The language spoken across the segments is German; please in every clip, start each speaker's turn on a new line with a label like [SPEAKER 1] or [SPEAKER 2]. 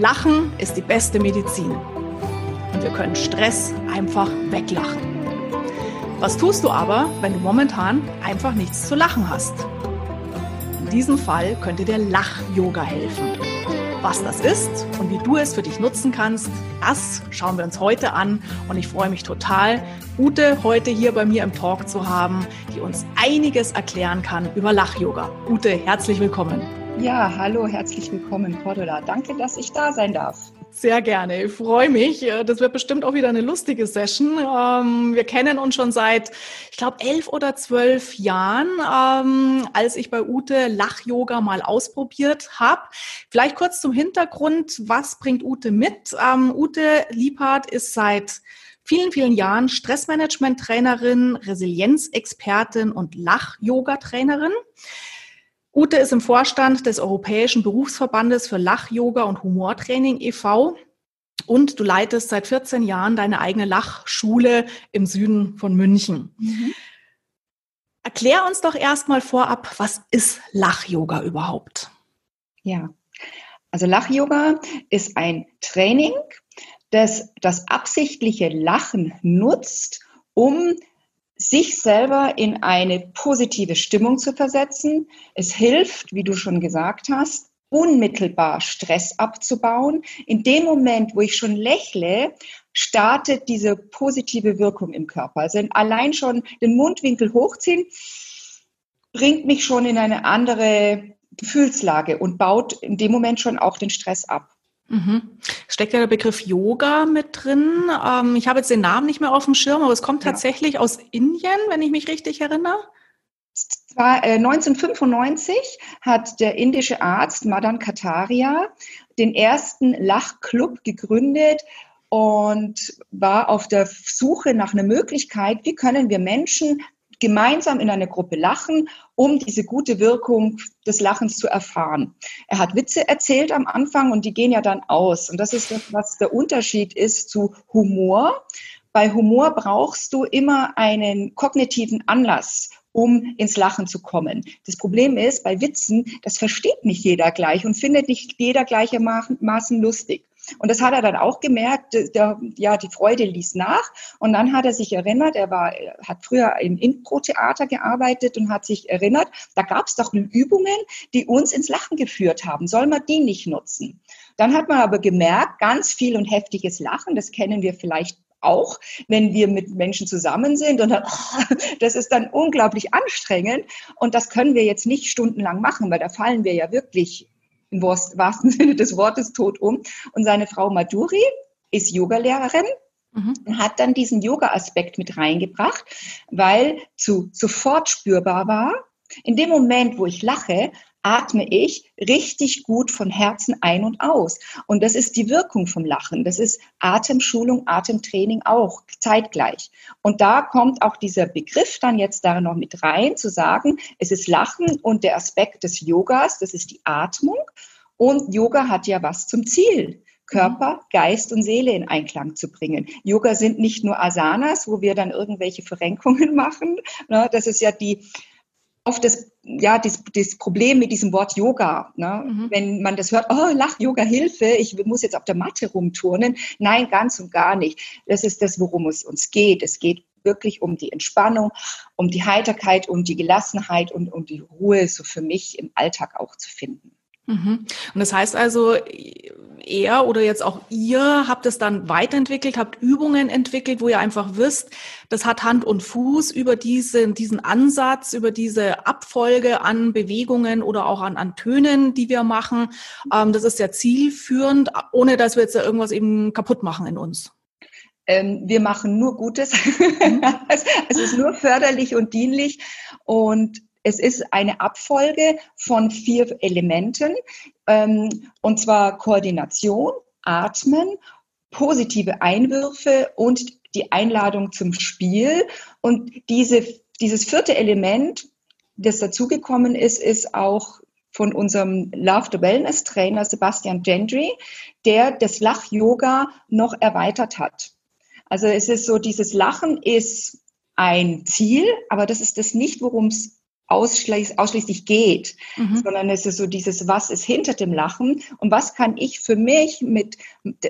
[SPEAKER 1] Lachen ist die beste Medizin. Und wir können Stress einfach weglachen. Was tust du aber, wenn du momentan einfach nichts zu lachen hast? In diesem Fall könnte dir Lach-Yoga helfen. Was das ist und wie du es für dich nutzen kannst, das schauen wir uns heute an. Und ich freue mich total, Ute heute hier bei mir im Talk zu haben, die uns einiges erklären kann über Lach-Yoga. Ute, herzlich willkommen.
[SPEAKER 2] Ja, hallo, herzlich willkommen, Cordula. Danke, dass ich da sein darf.
[SPEAKER 1] Sehr gerne. Ich freue mich. Das wird bestimmt auch wieder eine lustige Session. Ähm, wir kennen uns schon seit, ich glaube, elf oder zwölf Jahren, ähm, als ich bei Ute Lach-Yoga mal ausprobiert habe. Vielleicht kurz zum Hintergrund. Was bringt Ute mit? Ähm, Ute Liebhardt ist seit vielen, vielen Jahren Stressmanagement-Trainerin, Resilienzexpertin und Lach-Yoga-Trainerin. Ute ist im Vorstand des Europäischen Berufsverbandes für Lach-Yoga und Humortraining e.V. Und du leitest seit 14 Jahren deine eigene Lachschule im Süden von München. Mhm. Erklär uns doch erstmal vorab, was ist Lach-Yoga überhaupt?
[SPEAKER 2] Ja, also Lach-Yoga ist ein Training, das das absichtliche Lachen nutzt, um sich selber in eine positive Stimmung zu versetzen. Es hilft, wie du schon gesagt hast, unmittelbar Stress abzubauen. In dem Moment, wo ich schon lächle, startet diese positive Wirkung im Körper. Also allein schon den Mundwinkel hochziehen, bringt mich schon in eine andere Gefühlslage und baut in dem Moment schon auch den Stress ab.
[SPEAKER 1] Mhm. Steckt ja der Begriff Yoga mit drin. Ähm, ich habe jetzt den Namen nicht mehr auf dem Schirm, aber es kommt tatsächlich ja. aus Indien, wenn ich mich richtig erinnere.
[SPEAKER 2] Zwar, äh, 1995 hat der indische Arzt Madan Kataria den ersten Lachclub gegründet und war auf der Suche nach einer Möglichkeit, wie können wir Menschen gemeinsam in einer Gruppe lachen, um diese gute Wirkung des Lachens zu erfahren. Er hat Witze erzählt am Anfang und die gehen ja dann aus. Und das ist das, was der Unterschied ist zu Humor. Bei Humor brauchst du immer einen kognitiven Anlass, um ins Lachen zu kommen. Das Problem ist, bei Witzen, das versteht nicht jeder gleich und findet nicht jeder gleichermaßen lustig. Und das hat er dann auch gemerkt, der, ja, die Freude ließ nach. Und dann hat er sich erinnert, er war, hat früher im Impro-Theater gearbeitet und hat sich erinnert, da gab es doch Übungen, die uns ins Lachen geführt haben. Soll man die nicht nutzen? Dann hat man aber gemerkt, ganz viel und heftiges Lachen, das kennen wir vielleicht auch, wenn wir mit Menschen zusammen sind und dann, oh, das ist dann unglaublich anstrengend und das können wir jetzt nicht stundenlang machen, weil da fallen wir ja wirklich im wahrsten Sinne des Wortes tot um. Und seine Frau Maduri ist Yogalehrerin mhm. und hat dann diesen Yoga-Aspekt mit reingebracht, weil zu sofort spürbar war, in dem Moment, wo ich lache, atme ich richtig gut von Herzen ein und aus. Und das ist die Wirkung vom Lachen. Das ist Atemschulung, Atemtraining auch zeitgleich. Und da kommt auch dieser Begriff dann jetzt da noch mit rein, zu sagen, es ist Lachen und der Aspekt des Yogas, das ist die Atmung. Und Yoga hat ja was zum Ziel. Körper, Geist und Seele in Einklang zu bringen. Yoga sind nicht nur Asanas, wo wir dann irgendwelche Verrenkungen machen. Ne? Das ist ja die, oft das, ja, das, das Problem mit diesem Wort Yoga. Ne? Mhm. Wenn man das hört, oh, Lach, Yoga, Hilfe, ich muss jetzt auf der Matte rumturnen. Nein, ganz und gar nicht. Das ist das, worum es uns geht. Es geht wirklich um die Entspannung, um die Heiterkeit, um die Gelassenheit und um die Ruhe so für mich im Alltag auch zu finden.
[SPEAKER 1] Mhm. Und das heißt also, er oder jetzt auch ihr habt es dann weiterentwickelt, habt Übungen entwickelt, wo ihr einfach wisst, das hat Hand und Fuß über diese, diesen Ansatz, über diese Abfolge an Bewegungen oder auch an, an Tönen, die wir machen. Ähm, das ist ja zielführend, ohne dass wir jetzt irgendwas eben kaputt machen in uns.
[SPEAKER 2] Ähm, wir machen nur Gutes. Mhm. es ist nur förderlich und dienlich. Und es ist eine Abfolge von vier Elementen, ähm, und zwar Koordination, Atmen, positive Einwürfe und die Einladung zum Spiel. Und diese, dieses vierte Element, das dazugekommen ist, ist auch von unserem Love the Wellness Trainer Sebastian Gendry, der das Lach-Yoga noch erweitert hat. Also es ist so, dieses Lachen ist ein Ziel, aber das ist das nicht, worum es ausschließ, ausschließlich geht, mhm. sondern es ist so dieses, was ist hinter dem Lachen und was kann ich für mich mit,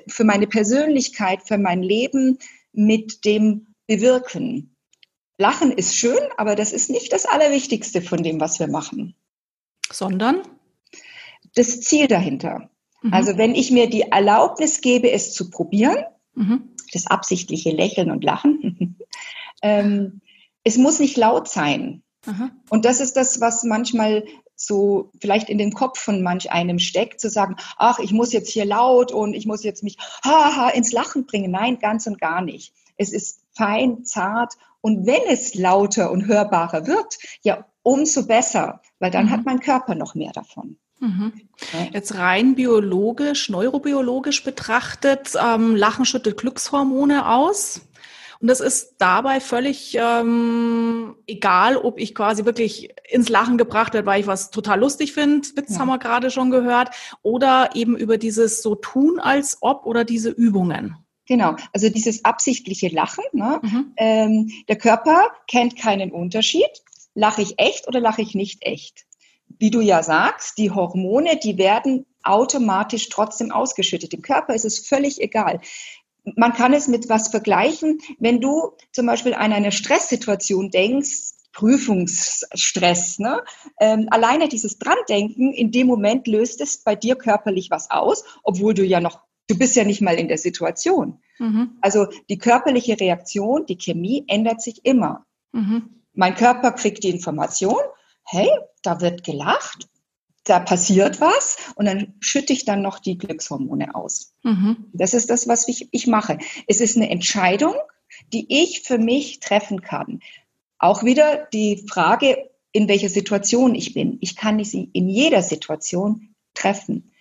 [SPEAKER 2] für meine Persönlichkeit, für mein Leben mit dem bewirken. Lachen ist schön, aber das ist nicht das Allerwichtigste von dem, was wir machen.
[SPEAKER 1] Sondern?
[SPEAKER 2] Das Ziel dahinter. Mhm. Also wenn ich mir die Erlaubnis gebe, es zu probieren, mhm. das absichtliche Lächeln und Lachen, ähm, es muss nicht laut sein. Aha. Und das ist das, was manchmal so vielleicht in dem Kopf von manch einem steckt, zu sagen, ach, ich muss jetzt hier laut und ich muss jetzt mich haha ins Lachen bringen. Nein, ganz und gar nicht. Es ist fein, zart und wenn es lauter und hörbarer wird, ja, umso besser, weil dann mhm. hat mein Körper noch mehr davon.
[SPEAKER 1] Mhm. Jetzt rein biologisch, neurobiologisch betrachtet, ähm, Lachen schüttet Glückshormone aus. Und das ist dabei völlig ähm, egal, ob ich quasi wirklich ins Lachen gebracht werde, weil ich was total lustig finde, Witz ja. haben wir gerade schon gehört, oder eben über dieses so tun als ob oder diese Übungen.
[SPEAKER 2] Genau, also dieses absichtliche Lachen. Ne? Mhm. Ähm, der Körper kennt keinen Unterschied. Lache ich echt oder lache ich nicht echt? Wie du ja sagst, die Hormone, die werden automatisch trotzdem ausgeschüttet. Im Körper ist es völlig egal man kann es mit was vergleichen. Wenn du zum Beispiel an eine Stresssituation denkst, Prüfungsstress, ne? Ähm, alleine dieses Drandenken, in dem Moment löst es bei dir körperlich was aus, obwohl du ja noch, du bist ja nicht mal in der Situation. Mhm. Also die körperliche Reaktion, die Chemie ändert sich immer. Mhm. Mein Körper kriegt die Information, hey, da wird gelacht, da passiert was und dann schütte ich dann noch die Glückshormone aus. Mhm. Das ist das, was ich, ich mache. Es ist eine Entscheidung, die ich für mich treffen kann. Auch wieder die Frage, in welcher Situation ich bin. Ich kann sie in jeder Situation treffen.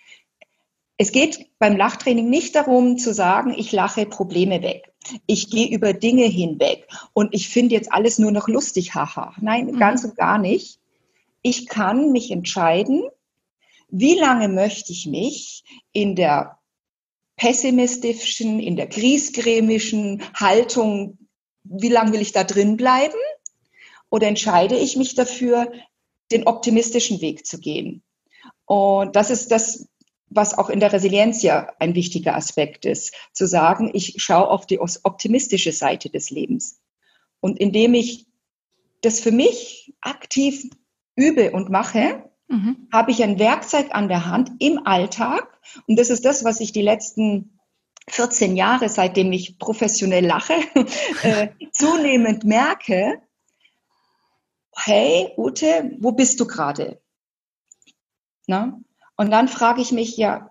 [SPEAKER 2] Es geht beim Lachtraining nicht darum zu sagen, ich lache Probleme weg. Ich gehe über Dinge hinweg und ich finde jetzt alles nur noch lustig, haha. Nein, mhm. ganz und gar nicht ich kann mich entscheiden, wie lange möchte ich mich in der pessimistischen, in der griesgrämischen Haltung, wie lange will ich da drin bleiben? Oder entscheide ich mich dafür, den optimistischen Weg zu gehen? Und das ist das, was auch in der Resilienz ja ein wichtiger Aspekt ist, zu sagen, ich schaue auf die optimistische Seite des Lebens. Und indem ich das für mich aktiv übe und mache, mhm. habe ich ein Werkzeug an der Hand im Alltag. Und das ist das, was ich die letzten 14 Jahre, seitdem ich professionell lache, äh, zunehmend merke, hey, Ute, wo bist du gerade? Und dann frage ich mich, ja,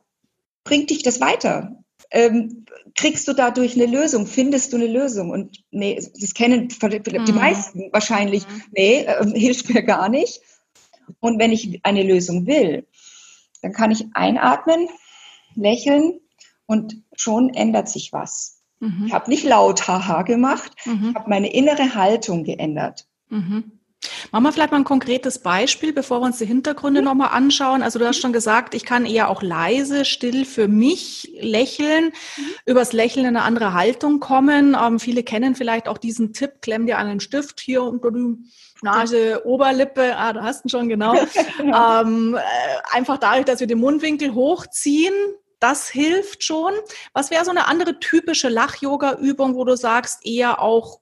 [SPEAKER 2] bringt dich das weiter? Ähm, kriegst du dadurch eine Lösung? Findest du eine Lösung? Und nee, das kennen die mhm. meisten wahrscheinlich. Mhm. Nee, äh, hilft mir gar nicht. Und wenn ich eine Lösung will, dann kann ich einatmen, lächeln und schon ändert sich was. Mhm. Ich habe nicht laut Haha gemacht, mhm. ich habe meine innere Haltung geändert.
[SPEAKER 1] Mhm. Machen wir vielleicht mal ein konkretes Beispiel, bevor wir uns die Hintergründe mhm. nochmal anschauen. Also du hast schon gesagt, ich kann eher auch leise, still für mich lächeln, mhm. übers Lächeln in eine andere Haltung kommen. Ähm, viele kennen vielleicht auch diesen Tipp, klemm dir einen Stift hier unter die Nase, Oberlippe, ah, du hast ihn schon genau. ähm, äh, einfach dadurch, dass wir den Mundwinkel hochziehen, das hilft schon. Was wäre so eine andere typische Lach-Yoga-Übung, wo du sagst, eher auch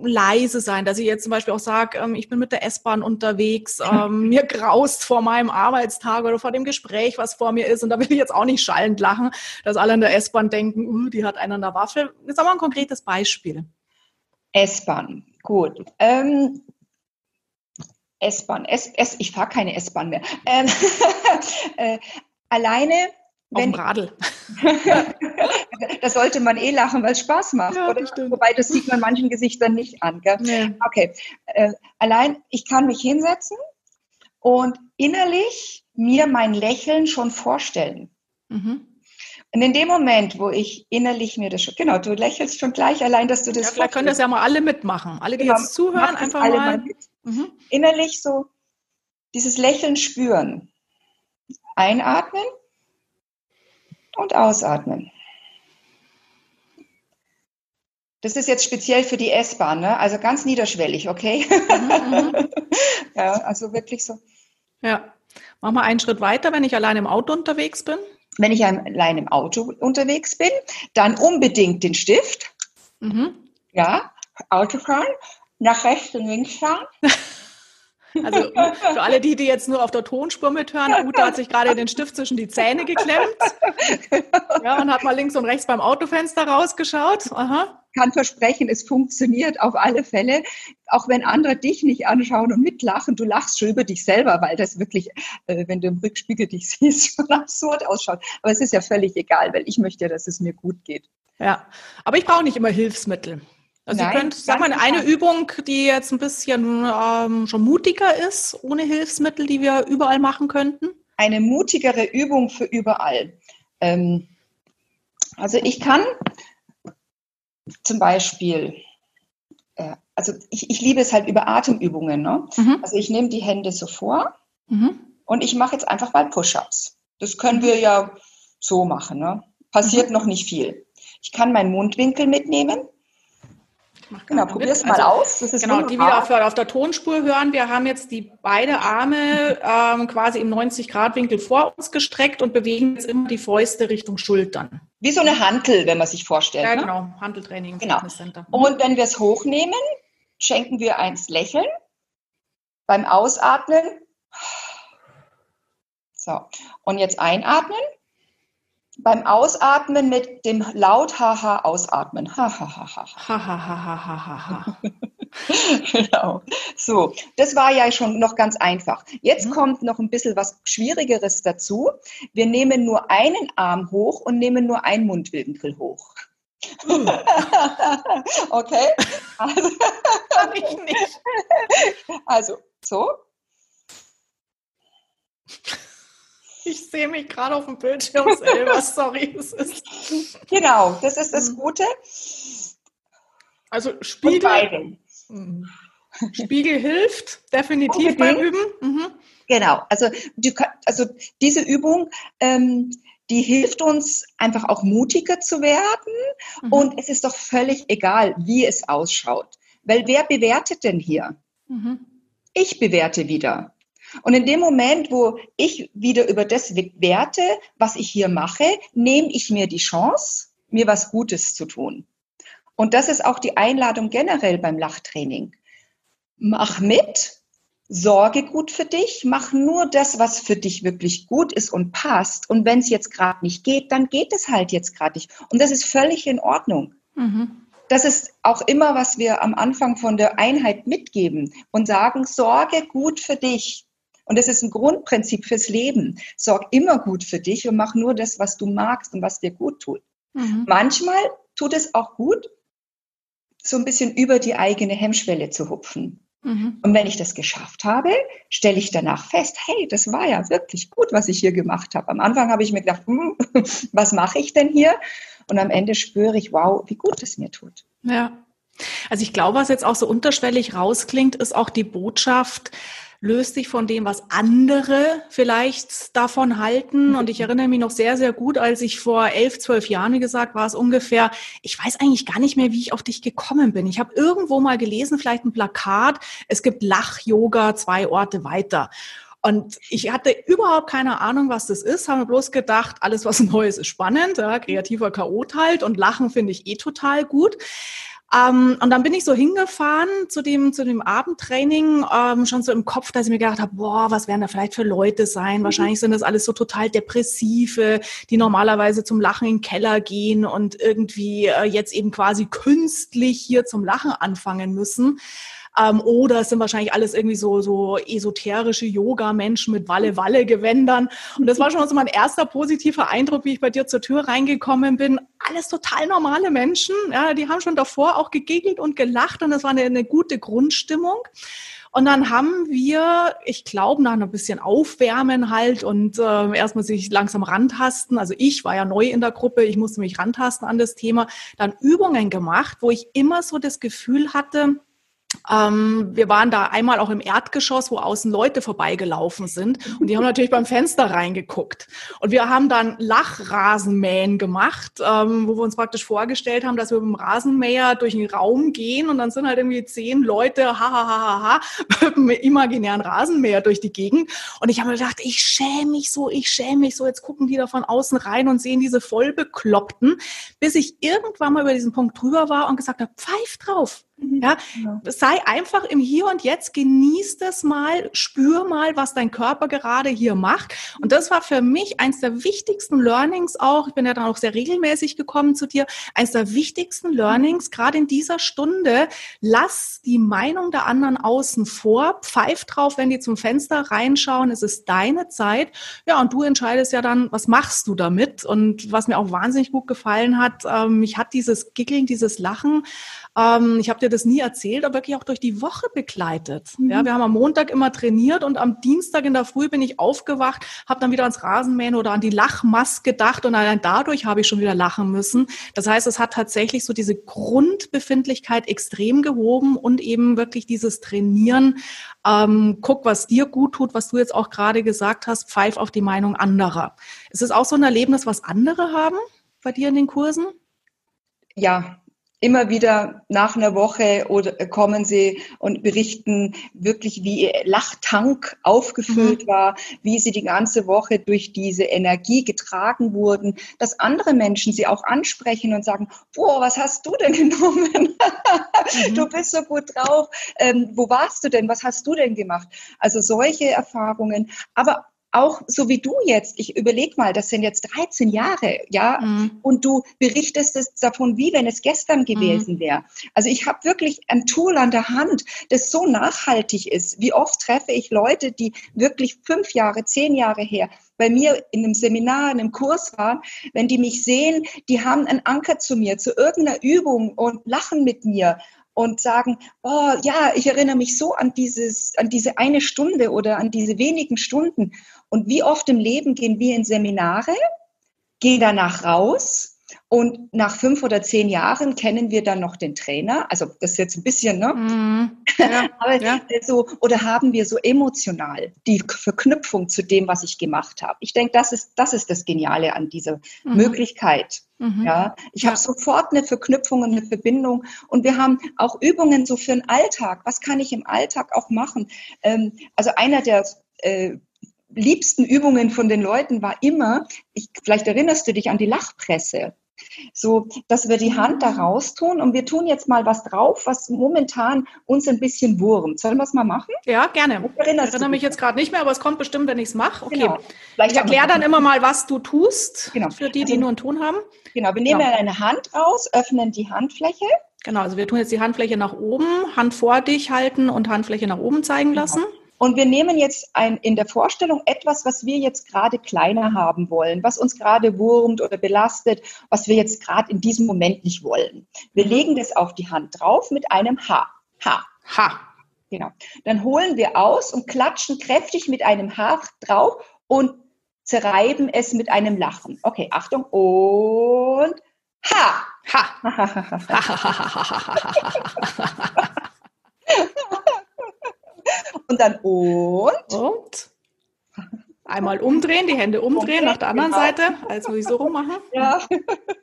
[SPEAKER 1] leise sein, dass ich jetzt zum Beispiel auch sage, ähm, ich bin mit der S-Bahn unterwegs, ähm, mir graust vor meinem Arbeitstag oder vor dem Gespräch, was vor mir ist und da will ich jetzt auch nicht schallend lachen, dass alle in der S-Bahn denken, uh, die hat einen an der Waffe. Jetzt haben wir ein konkretes Beispiel.
[SPEAKER 2] S-Bahn, gut. Ähm, S-Bahn, S, S, ich fahre keine S-Bahn mehr. Ähm, äh, alleine
[SPEAKER 1] auf dem Radl.
[SPEAKER 2] da sollte man eh lachen, weil es Spaß macht. Ja, oder? Wobei das sieht man manchen Gesichtern nicht an. Gell? Nee. Okay. Äh, allein, ich kann mich hinsetzen und innerlich mir mein Lächeln schon vorstellen. Mhm. Und in dem Moment, wo ich innerlich mir das schon, genau, du lächelst schon gleich allein, dass du das.
[SPEAKER 1] Ja, vielleicht können das ja mal alle mitmachen. Alle, die genau, jetzt zuhören, einfach mal. mal
[SPEAKER 2] mhm. Innerlich so dieses Lächeln spüren. Einatmen und ausatmen. Das ist jetzt speziell für die S-Bahn, ne? also ganz niederschwellig, okay? Mhm, mhm. ja, also wirklich so.
[SPEAKER 1] Ja. Mach mal einen Schritt weiter, wenn ich allein im Auto unterwegs bin.
[SPEAKER 2] Wenn ich allein im Auto unterwegs bin, dann unbedingt den Stift. Mhm. Ja, Autofahren, nach rechts und links fahren.
[SPEAKER 1] Also für alle die, die jetzt nur auf der Tonspur mithören, Ute hat sich gerade den Stift zwischen die Zähne geklemmt. Ja, und hat mal links und rechts beim Autofenster rausgeschaut. Aha.
[SPEAKER 2] Kann versprechen, es funktioniert auf alle Fälle. Auch wenn andere dich nicht anschauen und mitlachen, du lachst schon über dich selber, weil das wirklich, äh, wenn du im Rückspiegel dich siehst, schon absurd ausschaut. Aber es ist ja völlig egal, weil ich möchte ja, dass es mir gut geht.
[SPEAKER 1] Ja, aber ich brauche nicht immer Hilfsmittel. Also Nein, ihr könnt, sag mal, eine Übung, die jetzt ein bisschen ähm, schon mutiger ist, ohne Hilfsmittel, die wir überall machen könnten?
[SPEAKER 2] Eine mutigere Übung für überall. Ähm, also ich kann zum Beispiel, äh, also ich, ich, liebe es halt über Atemübungen. Ne? Mhm. Also ich nehme die Hände so vor mhm. und ich mache jetzt einfach mal Push-ups. Das können wir ja so machen. Ne? Passiert mhm. noch nicht viel. Ich kann meinen Mundwinkel mitnehmen
[SPEAKER 1] Genau, probier es mal also, aus. Das ist genau, wunderbar. die wieder auf, auf, der Tonspur hören. Wir haben jetzt die beide Arme ähm, quasi im 90-Grad-Winkel vor uns gestreckt und bewegen jetzt immer die Fäuste Richtung Schultern.
[SPEAKER 2] Wie so eine Hantel, wenn man sich vorstellt. Ja,
[SPEAKER 1] ne? genau, Hanteltraining im
[SPEAKER 2] genau. Fitnesscenter. Und wenn wir es hochnehmen, schenken wir eins Lächeln. Beim Ausatmen. So, und jetzt einatmen beim Ausatmen mit dem laut Haha ausatmen. Ha ha ha ha. Ha ha ha ha ha ha. genau. So, das war ja schon noch ganz einfach. Jetzt mhm. kommt noch ein bisschen was Schwierigeres dazu. Wir nehmen nur einen Arm hoch und nehmen nur einen Mundwinkel hoch. Mhm. okay. Also, ich nicht. also so.
[SPEAKER 1] Ich sehe mich gerade auf dem Bildschirm selber, sorry. Das ist
[SPEAKER 2] genau, das ist das mhm. Gute.
[SPEAKER 1] Also Spiegel, mhm. Spiegel hilft definitiv beim Üben. Mhm.
[SPEAKER 2] Genau, also, die, also diese Übung, ähm, die hilft uns einfach auch mutiger zu werden. Mhm. Und es ist doch völlig egal, wie es ausschaut. Weil wer bewertet denn hier? Mhm. Ich bewerte wieder. Und in dem Moment, wo ich wieder über das werte, was ich hier mache, nehme ich mir die Chance, mir was Gutes zu tun. Und das ist auch die Einladung generell beim Lachtraining. Mach mit, sorge gut für dich, mach nur das, was für dich wirklich gut ist und passt. Und wenn es jetzt gerade nicht geht, dann geht es halt jetzt gerade nicht. Und das ist völlig in Ordnung. Mhm. Das ist auch immer, was wir am Anfang von der Einheit mitgeben und sagen, sorge gut für dich. Und das ist ein Grundprinzip fürs Leben. Sorg immer gut für dich und mach nur das, was du magst und was dir gut tut. Mhm. Manchmal tut es auch gut, so ein bisschen über die eigene Hemmschwelle zu hupfen. Mhm. Und wenn ich das geschafft habe, stelle ich danach fest, hey, das war ja wirklich gut, was ich hier gemacht habe. Am Anfang habe ich mir gedacht, hm, was mache ich denn hier? Und am Ende spüre ich, wow, wie gut es mir tut.
[SPEAKER 1] Ja. Also ich glaube, was jetzt auch so unterschwellig rausklingt, ist auch die Botschaft, löst sich von dem, was andere vielleicht davon halten. Und ich erinnere mich noch sehr, sehr gut, als ich vor elf, zwölf Jahren, wie gesagt, war es ungefähr, ich weiß eigentlich gar nicht mehr, wie ich auf dich gekommen bin. Ich habe irgendwo mal gelesen, vielleicht ein Plakat, es gibt Lach-Yoga zwei Orte weiter. Und ich hatte überhaupt keine Ahnung, was das ist, habe bloß gedacht, alles was Neues ist spannend, ja, kreativer Chaot halt und Lachen finde ich eh total gut. Ähm, und dann bin ich so hingefahren zu dem, zu dem Abendtraining, ähm, schon so im Kopf, dass ich mir gedacht habe, boah, was werden da vielleicht für Leute sein? Mhm. Wahrscheinlich sind das alles so total Depressive, die normalerweise zum Lachen in den Keller gehen und irgendwie äh, jetzt eben quasi künstlich hier zum Lachen anfangen müssen. Ähm, oder es sind wahrscheinlich alles irgendwie so, so esoterische Yoga-Menschen mit Walle-Walle-Gewändern. Und das war schon so mein erster positiver Eindruck, wie ich bei dir zur Tür reingekommen bin. Alles total normale Menschen. Ja, die haben schon davor auch gegegelt und gelacht und das war eine, eine gute Grundstimmung. Und dann haben wir, ich glaube, nach ein bisschen Aufwärmen halt und äh, erstmal sich langsam rantasten. Also ich war ja neu in der Gruppe, ich musste mich rantasten an das Thema. Dann Übungen gemacht, wo ich immer so das Gefühl hatte, ähm, wir waren da einmal auch im Erdgeschoss, wo außen Leute vorbeigelaufen sind und die haben natürlich beim Fenster reingeguckt. Und wir haben dann Lachrasenmähen gemacht, ähm, wo wir uns praktisch vorgestellt haben, dass wir mit dem Rasenmäher durch den Raum gehen und dann sind halt irgendwie zehn Leute, ha, ha, ha, ha, ha, mit imaginären Rasenmäher durch die Gegend. Und ich habe mir gedacht, ich schäme mich so, ich schäme mich so, jetzt gucken die da von außen rein und sehen diese vollbekloppten, bis ich irgendwann mal über diesen Punkt drüber war und gesagt habe, pfeif drauf. Mhm. Ja, genau. sei einfach im Hier und Jetzt, genieß das mal, spür mal, was dein Körper gerade hier macht. Und das war für mich eins der wichtigsten Learnings auch. Ich bin ja dann auch sehr regelmäßig gekommen zu dir. Eins der wichtigsten Learnings, gerade in dieser Stunde, lass die Meinung der anderen außen vor, pfeif drauf, wenn die zum Fenster reinschauen. Es ist deine Zeit. Ja, und du entscheidest ja dann, was machst du damit? Und was mir auch wahnsinnig gut gefallen hat, ähm, mich hat dieses Giggeln, dieses Lachen, ähm, ich habe dir das nie erzählt, aber wirklich auch durch die Woche begleitet. Mhm. Ja, wir haben am Montag immer trainiert und am Dienstag in der Früh bin ich aufgewacht, habe dann wieder ans Rasenmähen oder an die Lachmaske gedacht und allein dadurch habe ich schon wieder lachen müssen. Das heißt, es hat tatsächlich so diese Grundbefindlichkeit extrem gehoben und eben wirklich dieses Trainieren. Ähm, guck, was dir gut tut, was du jetzt auch gerade gesagt hast, pfeif auf die Meinung anderer. Ist es auch so ein Erlebnis, was andere haben bei dir in den Kursen?
[SPEAKER 2] Ja, immer wieder nach einer Woche oder äh, kommen sie und berichten wirklich, wie ihr Lachtank aufgefüllt mhm. war, wie sie die ganze Woche durch diese Energie getragen wurden, dass andere Menschen sie auch ansprechen und sagen, boah, was hast du denn genommen? mhm. Du bist so gut drauf. Ähm, wo warst du denn? Was hast du denn gemacht? Also solche Erfahrungen, aber auch so wie du jetzt, ich überleg mal, das sind jetzt 13 Jahre, ja, mhm. und du berichtest es davon, wie wenn es gestern gewesen mhm. wäre. Also ich habe wirklich ein Tool an der Hand, das so nachhaltig ist. Wie oft treffe ich Leute, die wirklich fünf Jahre, zehn Jahre her bei mir in einem Seminar, in einem Kurs waren, wenn die mich sehen, die haben einen Anker zu mir, zu irgendeiner Übung und lachen mit mir und sagen, oh ja, ich erinnere mich so an dieses, an diese eine Stunde oder an diese wenigen Stunden. Und wie oft im Leben gehen wir in Seminare, gehen danach raus und nach fünf oder zehn Jahren kennen wir dann noch den Trainer. Also das ist jetzt ein bisschen, ne? Mm, ja, Aber ja. so, oder haben wir so emotional die Verknüpfung zu dem, was ich gemacht habe. Ich denke, das ist, das ist das Geniale an dieser mhm. Möglichkeit. Mhm. Ja, ich ja. habe sofort eine Verknüpfung, eine Verbindung. Und wir haben auch Übungen so für den Alltag. Was kann ich im Alltag auch machen? Ähm, also einer der äh, liebsten Übungen von den Leuten war immer, ich, vielleicht erinnerst du dich an die Lachpresse. So, dass wir die Hand da raus tun und wir tun jetzt mal was drauf, was momentan uns ein bisschen wurmt. Sollen wir es mal machen?
[SPEAKER 1] Ja, gerne. Ich erinnere mich jetzt gerade nicht mehr, aber es kommt bestimmt, wenn ich es mache. Okay. Genau. ich erkläre dann immer mal, was du tust, genau. für die, die also, nur einen Ton haben.
[SPEAKER 2] Genau, wir nehmen genau. eine Hand raus, öffnen die Handfläche.
[SPEAKER 1] Genau, also wir tun jetzt die Handfläche nach oben, Hand vor dich halten und Handfläche nach oben zeigen genau. lassen.
[SPEAKER 2] Und wir nehmen jetzt ein, in der Vorstellung etwas, was wir jetzt gerade kleiner haben wollen, was uns gerade wurmt oder belastet, was wir jetzt gerade in diesem Moment nicht wollen. Wir legen das auf die Hand drauf mit einem H. H. H. Genau. Dann holen wir aus und klatschen kräftig mit einem H drauf und zerreiben es mit einem Lachen. Okay, Achtung und Ha. Ha. Und dann und.
[SPEAKER 1] Und. Einmal umdrehen, die Hände umdrehen, nach der anderen genau. Seite. Also wie so rummachen. Ja.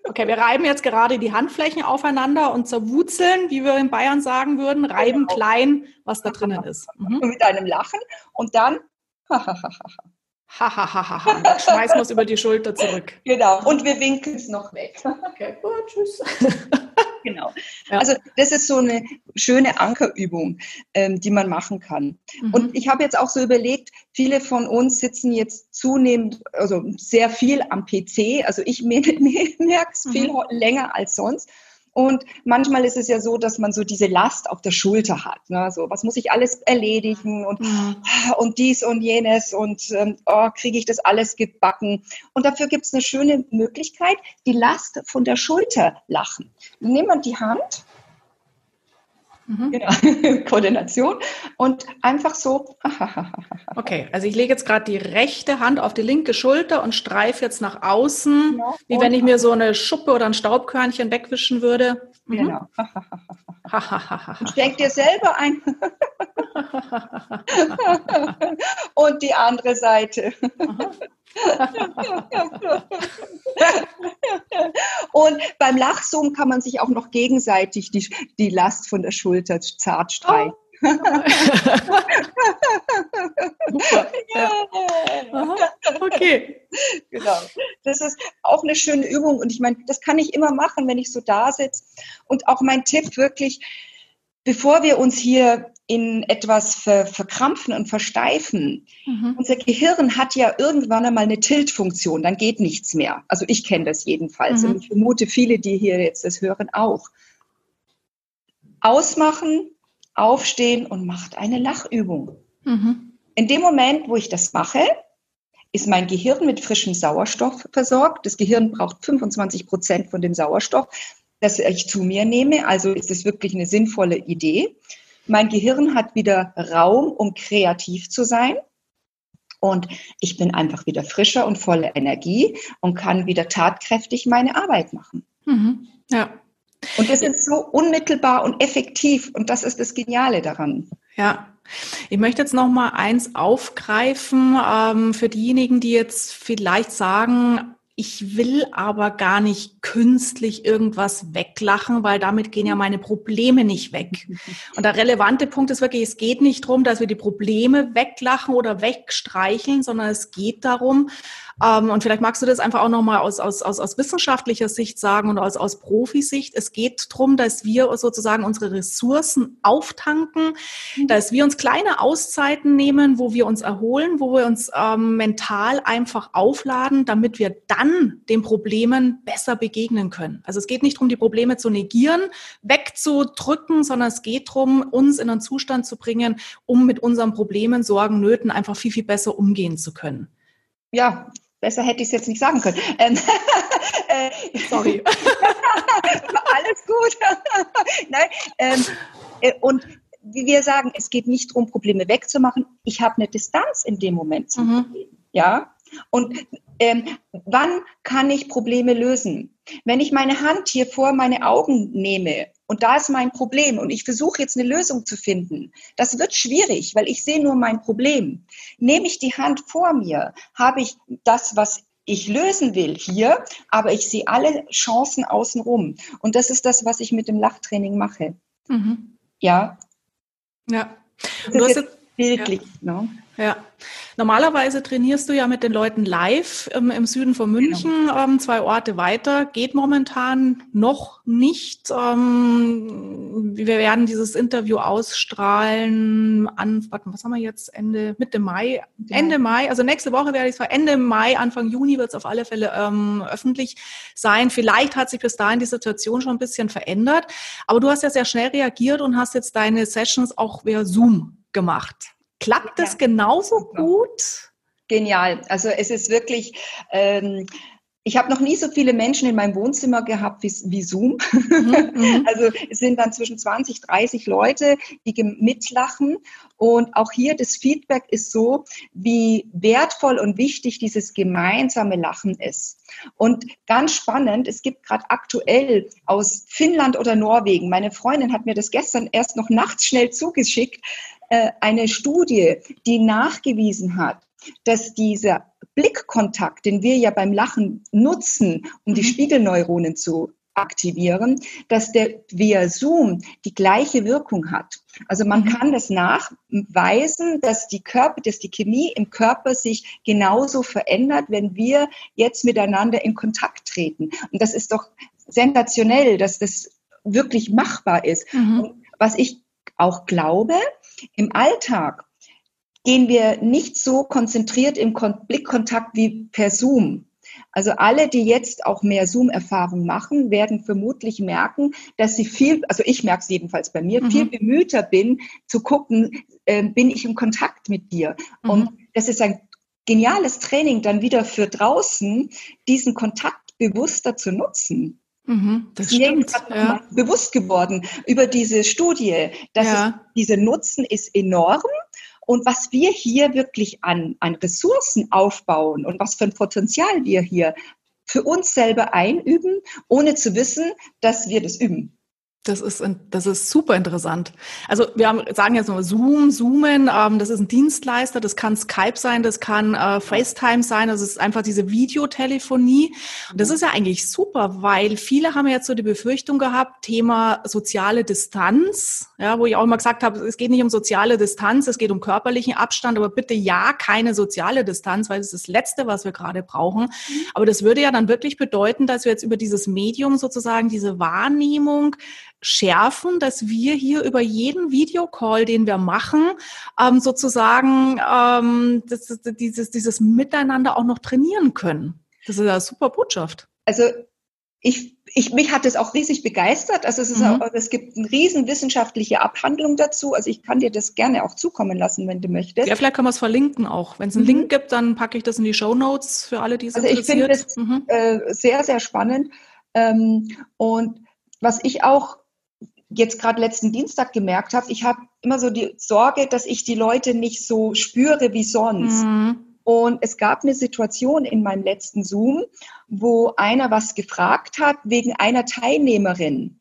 [SPEAKER 1] Okay, wir reiben jetzt gerade die Handflächen aufeinander und zerwurzeln, wie wir in Bayern sagen würden, reiben genau. klein, was da drinnen ist.
[SPEAKER 2] Mhm. Mit einem Lachen und dann.
[SPEAKER 1] Hahaha. Schmeißen wir es über die Schulter zurück.
[SPEAKER 2] Genau. Und wir winken es noch weg. Okay, gut, tschüss. genau. Ja. Also das ist so eine schöne Ankerübung, ähm, die man machen kann. Mhm. Und ich habe jetzt auch so überlegt, viele von uns sitzen jetzt zunehmend, also sehr viel am PC. Also ich merke es viel mhm. länger als sonst. Und manchmal ist es ja so, dass man so diese Last auf der Schulter hat. Ne? So, was muss ich alles erledigen und, mhm. und dies und jenes und ähm, oh, kriege ich das alles gebacken. Und dafür gibt es eine schöne Möglichkeit, die Last von der Schulter lachen. Nehmen wir die Hand Mhm. Genau. Koordination und einfach so.
[SPEAKER 1] okay, also ich lege jetzt gerade die rechte Hand auf die linke Schulter und streife jetzt nach außen, genau. wie wenn ich mir so eine Schuppe oder ein Staubkörnchen wegwischen würde. Mhm. Genau.
[SPEAKER 2] und steck dir selber ein. und die andere Seite. Und beim Lachzoom kann man sich auch noch gegenseitig die, die Last von der Schulter zart streichen. Oh.
[SPEAKER 1] ja. Okay.
[SPEAKER 2] Genau. Das ist auch eine schöne Übung und ich meine, das kann ich immer machen, wenn ich so da sitze. Und auch mein Tipp wirklich, bevor wir uns hier in etwas ver verkrampfen und versteifen. Mhm. Unser Gehirn hat ja irgendwann einmal eine Tilt-Funktion, dann geht nichts mehr. Also ich kenne das jedenfalls mhm. und ich vermute viele, die hier jetzt das hören, auch. Ausmachen, aufstehen und macht eine Lachübung. Mhm. In dem Moment, wo ich das mache, ist mein Gehirn mit frischem Sauerstoff versorgt. Das Gehirn braucht 25 Prozent von dem Sauerstoff, das ich zu mir nehme. Also ist es wirklich eine sinnvolle Idee. Mein Gehirn hat wieder Raum, um kreativ zu sein. Und ich bin einfach wieder frischer und voller Energie und kann wieder tatkräftig meine Arbeit machen. Mhm. Ja. Und das ist so unmittelbar und effektiv. Und das ist das Geniale daran.
[SPEAKER 1] Ja. Ich möchte jetzt noch mal eins aufgreifen ähm, für diejenigen, die jetzt vielleicht sagen, ich will aber gar nicht künstlich irgendwas weglachen, weil damit gehen ja meine Probleme nicht weg. Und der relevante Punkt ist wirklich, es geht nicht darum, dass wir die Probleme weglachen oder wegstreicheln, sondern es geht darum, ähm, und vielleicht magst du das einfach auch nochmal aus, aus, aus, aus wissenschaftlicher Sicht sagen und aus, aus Profisicht. Es geht darum, dass wir sozusagen unsere Ressourcen auftanken, mhm. dass wir uns kleine Auszeiten nehmen, wo wir uns erholen, wo wir uns ähm, mental einfach aufladen, damit wir dann den Problemen besser begegnen können. Also es geht nicht darum, die Probleme zu negieren, wegzudrücken, sondern es geht darum, uns in einen Zustand zu bringen, um mit unseren Problemen, Sorgen, Nöten einfach viel, viel besser umgehen zu können.
[SPEAKER 2] Ja, Besser hätte ich es jetzt nicht sagen können. Ähm, äh, Sorry. Alles gut. Nein, ähm, äh, und wie wir sagen, es geht nicht darum, Probleme wegzumachen. Ich habe eine Distanz in dem Moment zum mhm. Problem. Ja. Und ähm, wann kann ich Probleme lösen? Wenn ich meine Hand hier vor meine Augen nehme und da ist mein Problem und ich versuche jetzt eine Lösung zu finden. Das wird schwierig, weil ich sehe nur mein Problem. Nehme ich die Hand vor mir, habe ich das, was ich lösen will hier, aber ich sehe alle Chancen außenrum. Und das ist das, was ich mit dem Lachtraining mache. Mhm. Ja.
[SPEAKER 1] Ja.
[SPEAKER 2] Das du hast jetzt, bildlich,
[SPEAKER 1] ja. Ne? Ja. Normalerweise trainierst du ja mit den Leuten live im, im Süden von München, genau. ähm, zwei Orte weiter. Geht momentan noch nicht. Ähm, wir werden dieses Interview ausstrahlen an, warte, was haben wir jetzt? Ende, Mitte Mai, ja. Ende Mai. Also nächste Woche werde ich es Ende Mai, Anfang Juni wird es auf alle Fälle ähm, öffentlich sein. Vielleicht hat sich bis dahin die Situation schon ein bisschen verändert. Aber du hast ja sehr schnell reagiert und hast jetzt deine Sessions auch via Zoom gemacht. Klappt das genauso gut?
[SPEAKER 2] Genial. Also es ist wirklich, ähm, ich habe noch nie so viele Menschen in meinem Wohnzimmer gehabt wie, wie Zoom. Mhm, mhm. also es sind dann zwischen 20, 30 Leute, die mitlachen. Und auch hier das Feedback ist so, wie wertvoll und wichtig dieses gemeinsame Lachen ist. Und ganz spannend, es gibt gerade aktuell aus Finnland oder Norwegen, meine Freundin hat mir das gestern erst noch nachts schnell zugeschickt, äh, eine Studie, die nachgewiesen hat, dass dieser Blickkontakt, den wir ja beim Lachen nutzen, um die mhm. Spiegelneuronen zu aktivieren, dass der via Zoom die gleiche Wirkung hat. Also man mhm. kann das nachweisen, dass die Körper, dass die Chemie im Körper sich genauso verändert, wenn wir jetzt miteinander in Kontakt treten. Und das ist doch sensationell, dass das wirklich machbar ist. Mhm. was ich auch glaube, im Alltag gehen wir nicht so konzentriert im Blickkontakt wie per Zoom. Also alle, die jetzt auch mehr Zoom-Erfahrung machen, werden vermutlich merken, dass sie viel, also ich merke es jedenfalls bei mir, mhm. viel bemühter bin zu gucken, äh, bin ich im Kontakt mit dir. Mhm. Und das ist ein geniales Training dann wieder für draußen, diesen Kontakt bewusster zu nutzen.
[SPEAKER 1] Mhm, das ist stimmt.
[SPEAKER 2] Ja. bewusst geworden über diese Studie, dass ja. es, dieser Nutzen ist enorm. Und was wir hier wirklich an, an Ressourcen aufbauen und was für ein Potenzial wir hier für uns selber einüben, ohne zu wissen, dass wir das üben.
[SPEAKER 1] Das ist, das ist super interessant. Also wir haben, sagen jetzt nur Zoom, Zoomen, ähm, das ist ein Dienstleister, das kann Skype sein, das kann äh, FaceTime sein, das ist einfach diese Videotelefonie. Und das ist ja eigentlich super, weil viele haben jetzt so die Befürchtung gehabt, Thema soziale Distanz, ja, wo ich auch immer gesagt habe, es geht nicht um soziale Distanz, es geht um körperlichen Abstand, aber bitte ja, keine soziale Distanz, weil das ist das Letzte, was wir gerade brauchen. Aber das würde ja dann wirklich bedeuten, dass wir jetzt über dieses Medium sozusagen diese Wahrnehmung schärfen, dass wir hier über jeden Videocall, den wir machen, ähm, sozusagen ähm, das, das, dieses, dieses Miteinander auch noch trainieren können. Das ist eine super Botschaft.
[SPEAKER 2] Also ich, ich, mich hat es auch riesig begeistert. Also es, ist mhm. auch, es gibt eine riesen wissenschaftliche Abhandlung dazu. Also ich kann dir das gerne auch zukommen lassen, wenn du möchtest.
[SPEAKER 1] Ja, vielleicht können wir es verlinken auch. Wenn es einen mhm. Link gibt, dann packe ich das in die Show Notes für alle, die es
[SPEAKER 2] also interessiert. Also ich finde das mhm. äh, sehr, sehr spannend. Ähm, und was ich auch jetzt gerade letzten Dienstag gemerkt habe, ich habe immer so die Sorge, dass ich die Leute nicht so spüre wie sonst. Mhm. Und es gab eine Situation in meinem letzten Zoom, wo einer was gefragt hat wegen einer Teilnehmerin.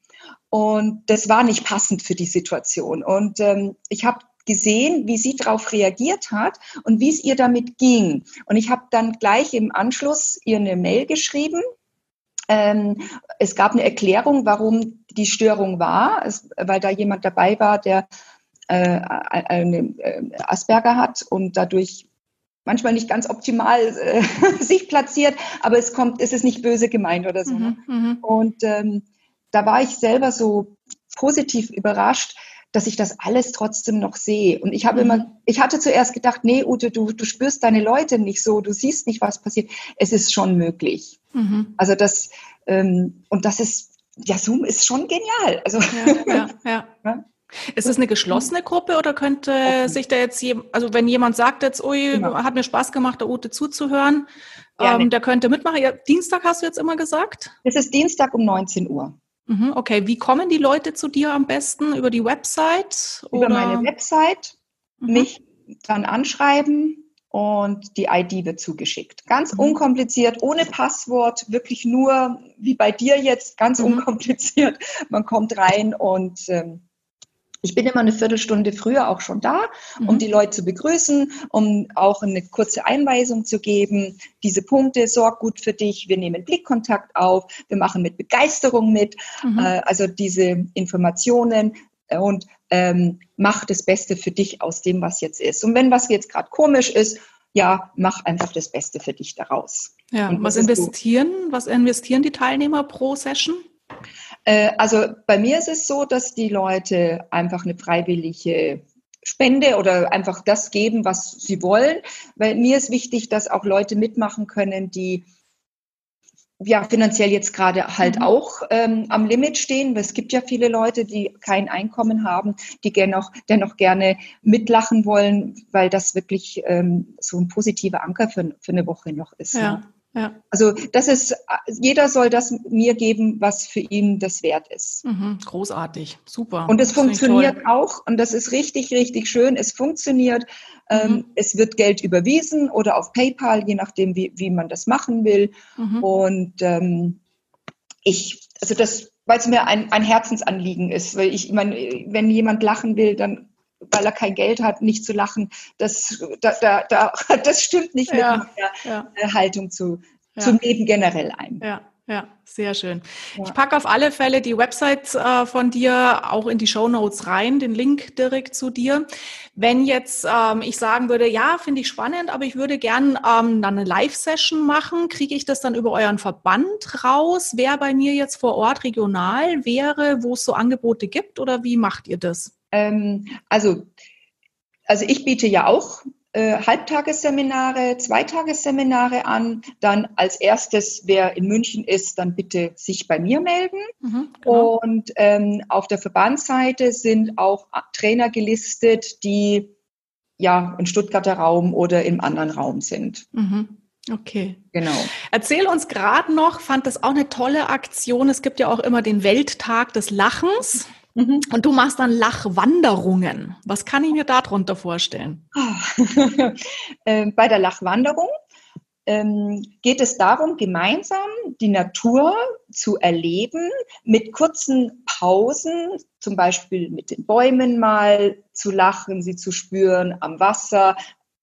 [SPEAKER 2] Und das war nicht passend für die Situation. Und ähm, ich habe gesehen, wie sie darauf reagiert hat und wie es ihr damit ging. Und ich habe dann gleich im Anschluss ihr eine Mail geschrieben ähm, es gab eine Erklärung, warum die Störung war, es, weil da jemand dabei war, der äh, eine äh, Asperger hat und dadurch manchmal nicht ganz optimal äh, sich platziert, aber es kommt, es ist nicht böse gemeint oder so. Mhm, mhm. und ähm, da war ich selber so positiv überrascht, dass ich das alles trotzdem noch sehe. Und ich habe mhm. immer, ich hatte zuerst gedacht, nee, Ute, du, du spürst deine Leute nicht so, du siehst nicht, was passiert. Es ist schon möglich. Mhm. Also das, ähm, und das ist, ja, Zoom ist schon genial. Also, ja, ja,
[SPEAKER 1] ja. Ist es eine geschlossene Gruppe oder könnte okay. sich da jetzt, also wenn jemand sagt jetzt, ui, genau. hat mir Spaß gemacht, der Ute zuzuhören, ähm, der könnte mitmachen. Ja, Dienstag hast du jetzt immer gesagt?
[SPEAKER 2] Es ist Dienstag um 19 Uhr.
[SPEAKER 1] Mhm, okay, wie kommen die Leute zu dir am besten? Über die Website?
[SPEAKER 2] Über oder? meine Website, mhm. mich dann anschreiben und die ID wird zugeschickt. Ganz mhm. unkompliziert, ohne Passwort, wirklich nur wie bei dir jetzt, ganz mhm. unkompliziert. Man kommt rein und ähm, ich bin immer eine Viertelstunde früher auch schon da, um mhm. die Leute zu begrüßen, um auch eine kurze Einweisung zu geben. Diese Punkte, sorg gut für dich, wir nehmen Blickkontakt auf, wir machen mit Begeisterung mit. Mhm. Äh, also diese Informationen und ähm, mach das Beste für dich aus dem, was jetzt ist. Und wenn was jetzt gerade komisch ist, ja, mach einfach das Beste für dich daraus.
[SPEAKER 1] Ja, und was investieren, was investieren die Teilnehmer pro Session?
[SPEAKER 2] Äh, also bei mir ist es so, dass die Leute einfach eine freiwillige Spende oder einfach das geben, was sie wollen. Weil mir ist wichtig, dass auch Leute mitmachen können, die ja finanziell jetzt gerade halt mhm. auch ähm, am Limit stehen. Es gibt ja viele Leute, die kein Einkommen haben, die dennoch, dennoch gerne mitlachen wollen, weil das wirklich ähm, so ein positiver Anker für, für eine Woche noch ist. Ja. Ne? Ja. Also das ist, jeder soll das mir geben, was für ihn das wert ist.
[SPEAKER 1] Mhm, großartig, super.
[SPEAKER 2] Und es funktioniert auch und das ist richtig, richtig schön. Es funktioniert. Ähm, mhm. Ähm, es wird Geld überwiesen oder auf PayPal, je nachdem, wie, wie man das machen will. Mhm. Und ähm, ich, also das, weil es mir ein, ein Herzensanliegen ist, weil ich, ich meine, wenn jemand lachen will, dann weil er kein Geld hat, nicht zu lachen, das, da, da, da, das stimmt nicht ja, mit der ja. Äh, Haltung zu, ja. zum Leben generell ein.
[SPEAKER 1] Ja. Ja, sehr schön. Ja. Ich packe auf alle Fälle die Website äh, von dir auch in die Show Notes rein, den Link direkt zu dir. Wenn jetzt ähm, ich sagen würde, ja, finde ich spannend, aber ich würde gern ähm, dann eine Live-Session machen, kriege ich das dann über euren Verband raus, wer bei mir jetzt vor Ort regional wäre, wo es so Angebote gibt oder wie macht ihr das?
[SPEAKER 2] Ähm, also, also ich biete ja auch äh, Halbtagesseminare, Zweitagesseminare an. Dann als erstes, wer in München ist, dann bitte sich bei mir melden. Mhm, genau. Und ähm, auf der Verbandsseite sind auch Trainer gelistet, die ja im Stuttgarter Raum oder im anderen Raum sind.
[SPEAKER 1] Mhm. Okay. Genau. Erzähl uns gerade noch, fand das auch eine tolle Aktion. Es gibt ja auch immer den Welttag des Lachens. Mhm. Und du machst dann Lachwanderungen. Was kann ich mir darunter vorstellen?
[SPEAKER 2] Ähm, bei der Lachwanderung ähm, geht es darum, gemeinsam die Natur zu erleben, mit kurzen Pausen, zum Beispiel mit den Bäumen mal zu lachen, sie zu spüren, am Wasser,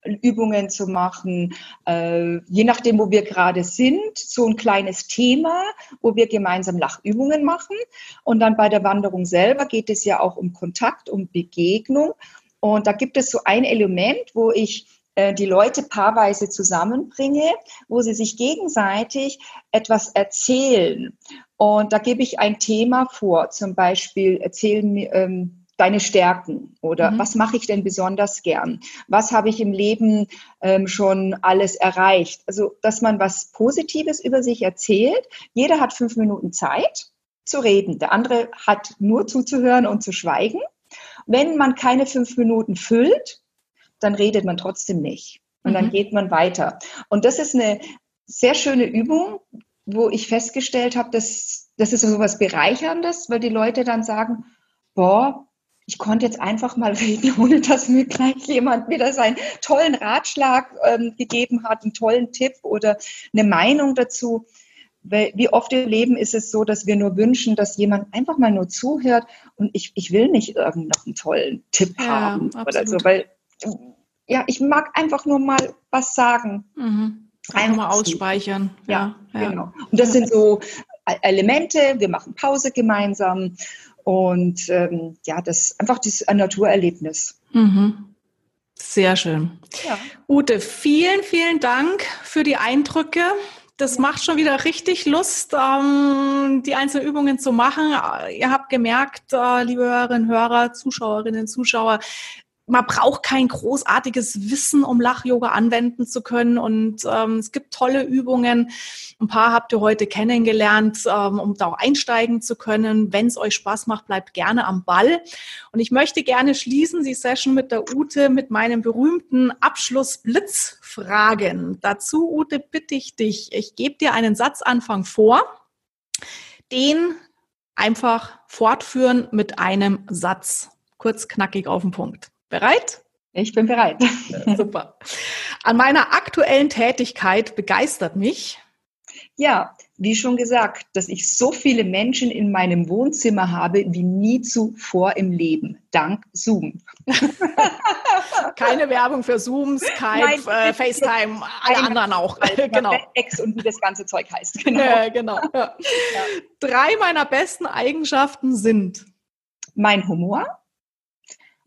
[SPEAKER 2] Übungen zu machen, äh, je nachdem, wo wir gerade sind, so ein kleines Thema, wo wir gemeinsam Lachübungen machen. Und dann bei der Wanderung selber geht es ja auch um Kontakt, um Begegnung. Und da gibt es so ein Element, wo ich äh, die Leute paarweise zusammenbringe, wo sie sich gegenseitig etwas erzählen. Und da gebe ich ein Thema vor, zum Beispiel erzählen mir, ähm, deine Stärken oder mhm. was mache ich denn besonders gern? Was habe ich im Leben ähm, schon alles erreicht? Also, dass man was Positives über sich erzählt. Jeder hat fünf Minuten Zeit zu reden. Der andere hat nur zuzuhören und zu schweigen. Wenn man keine fünf Minuten füllt, dann redet man trotzdem nicht. Und mhm. dann geht man weiter. Und das ist eine sehr schöne Übung, wo ich festgestellt habe, dass das ist so was Bereicherndes, weil die Leute dann sagen, boah, ich konnte jetzt einfach mal reden, ohne dass mir gleich jemand wieder seinen tollen Ratschlag ähm, gegeben hat, einen tollen Tipp oder eine Meinung dazu. Weil, wie oft im Leben ist es so, dass wir nur wünschen, dass jemand einfach mal nur zuhört und ich, ich will nicht irgendeinen tollen Tipp ja, haben absolut. oder so, weil ja, ich mag einfach nur mal was sagen.
[SPEAKER 1] Mhm. Einfach mal ausspeichern.
[SPEAKER 2] Ja, ja, genau. Und das sind so Elemente, wir machen Pause gemeinsam und ähm, ja, das ist einfach das Naturerlebnis.
[SPEAKER 1] Mhm. Sehr schön. Ja. Ute, vielen, vielen Dank für die Eindrücke. Das macht schon wieder richtig Lust, ähm, die einzelnen Übungen zu machen. Ihr habt gemerkt, äh, liebe Hörerinnen, Hörer, Zuschauerinnen, Zuschauer, man braucht kein großartiges Wissen, um Lach-Yoga anwenden zu können. Und ähm, es gibt tolle Übungen. Ein paar habt ihr heute kennengelernt, ähm, um da auch einsteigen zu können. Wenn es euch Spaß macht, bleibt gerne am Ball. Und ich möchte gerne schließen die Session mit der Ute mit meinem berühmten Abschluss-Blitzfragen. Dazu, Ute, bitte ich dich. Ich gebe dir einen Satzanfang vor, den einfach fortführen mit einem Satz. Kurz, knackig auf den Punkt. Bereit?
[SPEAKER 2] Ich bin bereit.
[SPEAKER 1] Super. An meiner aktuellen Tätigkeit begeistert mich.
[SPEAKER 2] Ja, wie schon gesagt, dass ich so viele Menschen in meinem Wohnzimmer habe wie nie zuvor im Leben. Dank Zoom.
[SPEAKER 1] Keine Werbung für Zoom, Skype, Nein, äh, FaceTime, alle anderen auch.
[SPEAKER 2] genau. Ex und wie das ganze Zeug heißt.
[SPEAKER 1] Genau. Ja, genau. Ja. Ja. Drei meiner besten Eigenschaften sind
[SPEAKER 2] mein Humor,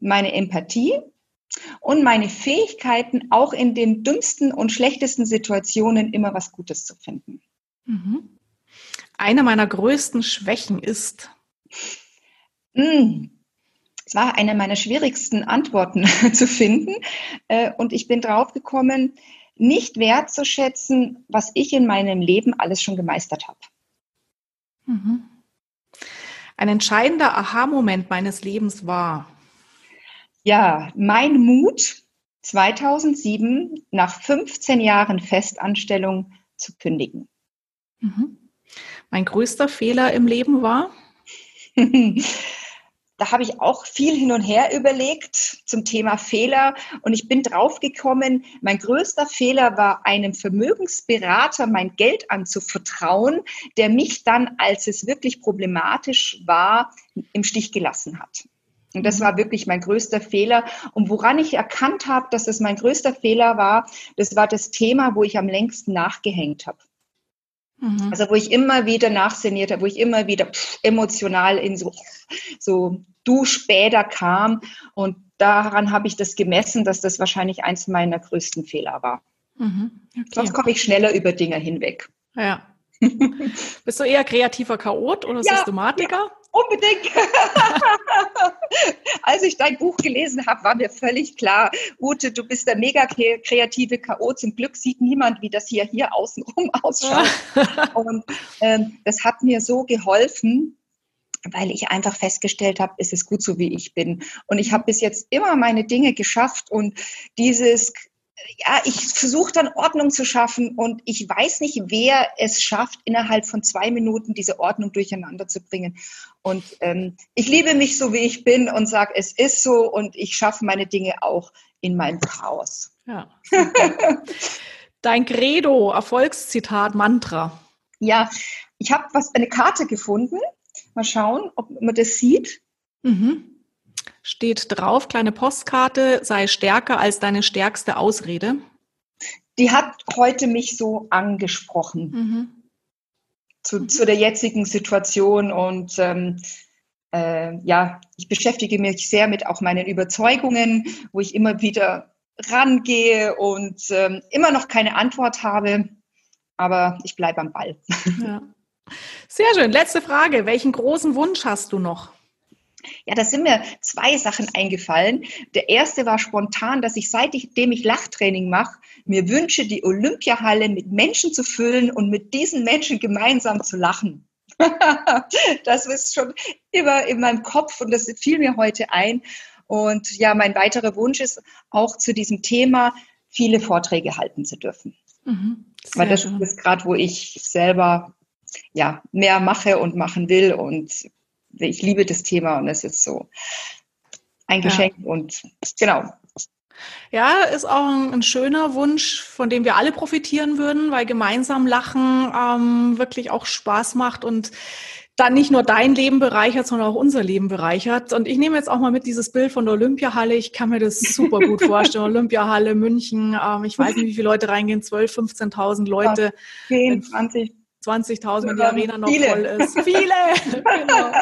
[SPEAKER 2] meine Empathie und meine Fähigkeiten, auch in den dümmsten und schlechtesten Situationen immer was Gutes zu finden.
[SPEAKER 1] Mhm. Eine meiner größten Schwächen ist.
[SPEAKER 2] Mm. Es war eine meiner schwierigsten Antworten zu finden. Äh, und ich bin drauf gekommen, nicht wertzuschätzen, was ich in meinem Leben alles schon gemeistert habe.
[SPEAKER 1] Mhm. Ein entscheidender Aha-Moment meines Lebens war.
[SPEAKER 2] Ja, mein Mut 2007 nach 15 Jahren Festanstellung zu kündigen.
[SPEAKER 1] Mhm. Mein größter Fehler im Leben war?
[SPEAKER 2] da habe ich auch viel hin und her überlegt zum Thema Fehler und ich bin draufgekommen, mein größter Fehler war, einem Vermögensberater mein Geld anzuvertrauen, der mich dann, als es wirklich problematisch war, im Stich gelassen hat. Und das war wirklich mein größter Fehler. Und woran ich erkannt habe, dass das mein größter Fehler war, das war das Thema, wo ich am längsten nachgehängt habe. Mhm. Also wo ich immer wieder nachseniert habe, wo ich immer wieder pff, emotional in so, so Duschbäder kam. Und daran habe ich das gemessen, dass das wahrscheinlich eins meiner größten Fehler war. Mhm. Okay. Sonst komme ich schneller über Dinge hinweg.
[SPEAKER 1] Ja. Bist du eher kreativer Chaot oder ja, Systematiker? Ja.
[SPEAKER 2] Unbedingt. Als ich dein Buch gelesen habe, war mir völlig klar, Ute, du bist der mega kreative K.O. Zum Glück sieht niemand, wie das hier, hier außenrum ausschaut. Und ähm, das hat mir so geholfen, weil ich einfach festgestellt habe, es ist gut so, wie ich bin. Und ich habe bis jetzt immer meine Dinge geschafft und dieses ja, ich versuche dann Ordnung zu schaffen und ich weiß nicht, wer es schafft, innerhalb von zwei Minuten diese Ordnung durcheinander zu bringen. Und ähm, ich liebe mich so, wie ich bin und sage, es ist so und ich schaffe meine Dinge auch in meinem Chaos. Ja.
[SPEAKER 1] Dein Credo, Erfolgszitat, Mantra.
[SPEAKER 2] Ja, ich habe was eine Karte gefunden. Mal schauen, ob man das sieht.
[SPEAKER 1] Mhm steht drauf, kleine Postkarte, sei stärker als deine stärkste Ausrede.
[SPEAKER 2] Die hat heute mich so angesprochen mhm. Zu, mhm. zu der jetzigen Situation und ähm, äh, ja, ich beschäftige mich sehr mit auch meinen Überzeugungen, wo ich immer wieder rangehe und ähm, immer noch keine Antwort habe, aber ich bleibe am Ball. Ja.
[SPEAKER 1] Sehr schön. Letzte Frage. Welchen großen Wunsch hast du noch?
[SPEAKER 2] Ja, da sind mir zwei Sachen eingefallen. Der erste war spontan, dass ich seitdem ich Lachtraining mache, mir wünsche, die Olympiahalle mit Menschen zu füllen und mit diesen Menschen gemeinsam zu lachen. das ist schon immer in meinem Kopf und das fiel mir heute ein. Und ja, mein weiterer Wunsch ist auch zu diesem Thema viele Vorträge halten zu dürfen. Mhm, Weil das schön. ist gerade, wo ich selber ja mehr mache und machen will und ich liebe das Thema und es ist so ein Geschenk ja. und genau.
[SPEAKER 1] Ja, ist auch ein, ein, schöner Wunsch, von dem wir alle profitieren würden, weil gemeinsam Lachen ähm, wirklich auch Spaß macht und dann nicht nur dein Leben bereichert, sondern auch unser Leben bereichert. Und ich nehme jetzt auch mal mit dieses Bild von der Olympiahalle. Ich kann mir das super gut vorstellen. Olympiahalle, München. Ähm, ich weiß nicht, wie viele Leute reingehen. 12, 15.000 Leute.
[SPEAKER 2] 10, 20.
[SPEAKER 1] 20.000, wenn die Arena noch viele. voll ist. Viele! genau.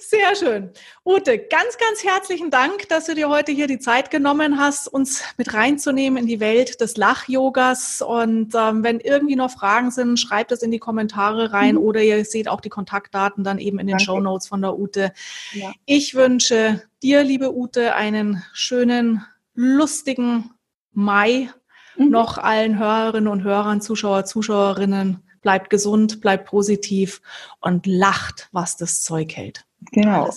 [SPEAKER 1] Sehr schön. Ute, ganz, ganz herzlichen Dank, dass du dir heute hier die Zeit genommen hast, uns mit reinzunehmen in die Welt des Lach-Yogas. Und ähm, wenn irgendwie noch Fragen sind, schreibt es in die Kommentare rein mhm. oder ihr seht auch die Kontaktdaten dann eben in den. Show Notes von der Ute. Ja. Ich wünsche dir, liebe Ute, einen schönen, lustigen Mai. Mhm. Noch allen Hörerinnen und Hörern, Zuschauer, Zuschauerinnen bleibt gesund, bleibt positiv und lacht, was das Zeug hält.
[SPEAKER 2] Genau.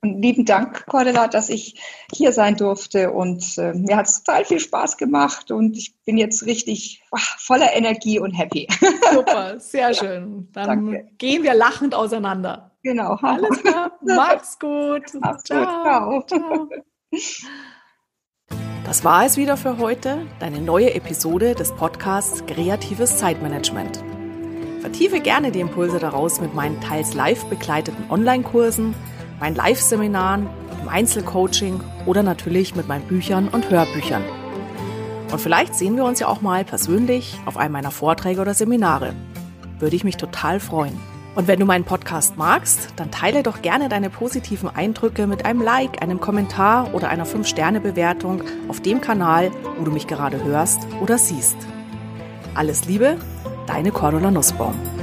[SPEAKER 2] Und lieben Dank, Cordela, dass ich hier sein durfte. Und äh, mir hat es total viel Spaß gemacht und ich bin jetzt richtig ach, voller Energie und happy.
[SPEAKER 1] Super, sehr schön. Dann Danke. gehen wir lachend auseinander.
[SPEAKER 2] Genau.
[SPEAKER 1] Alles klar. Mach's gut.
[SPEAKER 2] Mach's Ciao. gut. Ciao.
[SPEAKER 1] Das war es wieder für heute, deine neue Episode des Podcasts Kreatives Zeitmanagement. Vertiefe gerne die Impulse daraus mit meinen teils live begleiteten Online-Kursen, meinen Live-Seminaren, im Einzelcoaching oder natürlich mit meinen Büchern und Hörbüchern. Und vielleicht sehen wir uns ja auch mal persönlich auf einem meiner Vorträge oder Seminare. Würde ich mich total freuen. Und wenn du meinen Podcast magst, dann teile doch gerne deine positiven Eindrücke mit einem Like, einem Kommentar oder einer 5-Sterne-Bewertung auf dem Kanal, wo du mich gerade hörst oder siehst. Alles Liebe, Deine Cordula Nussbaum.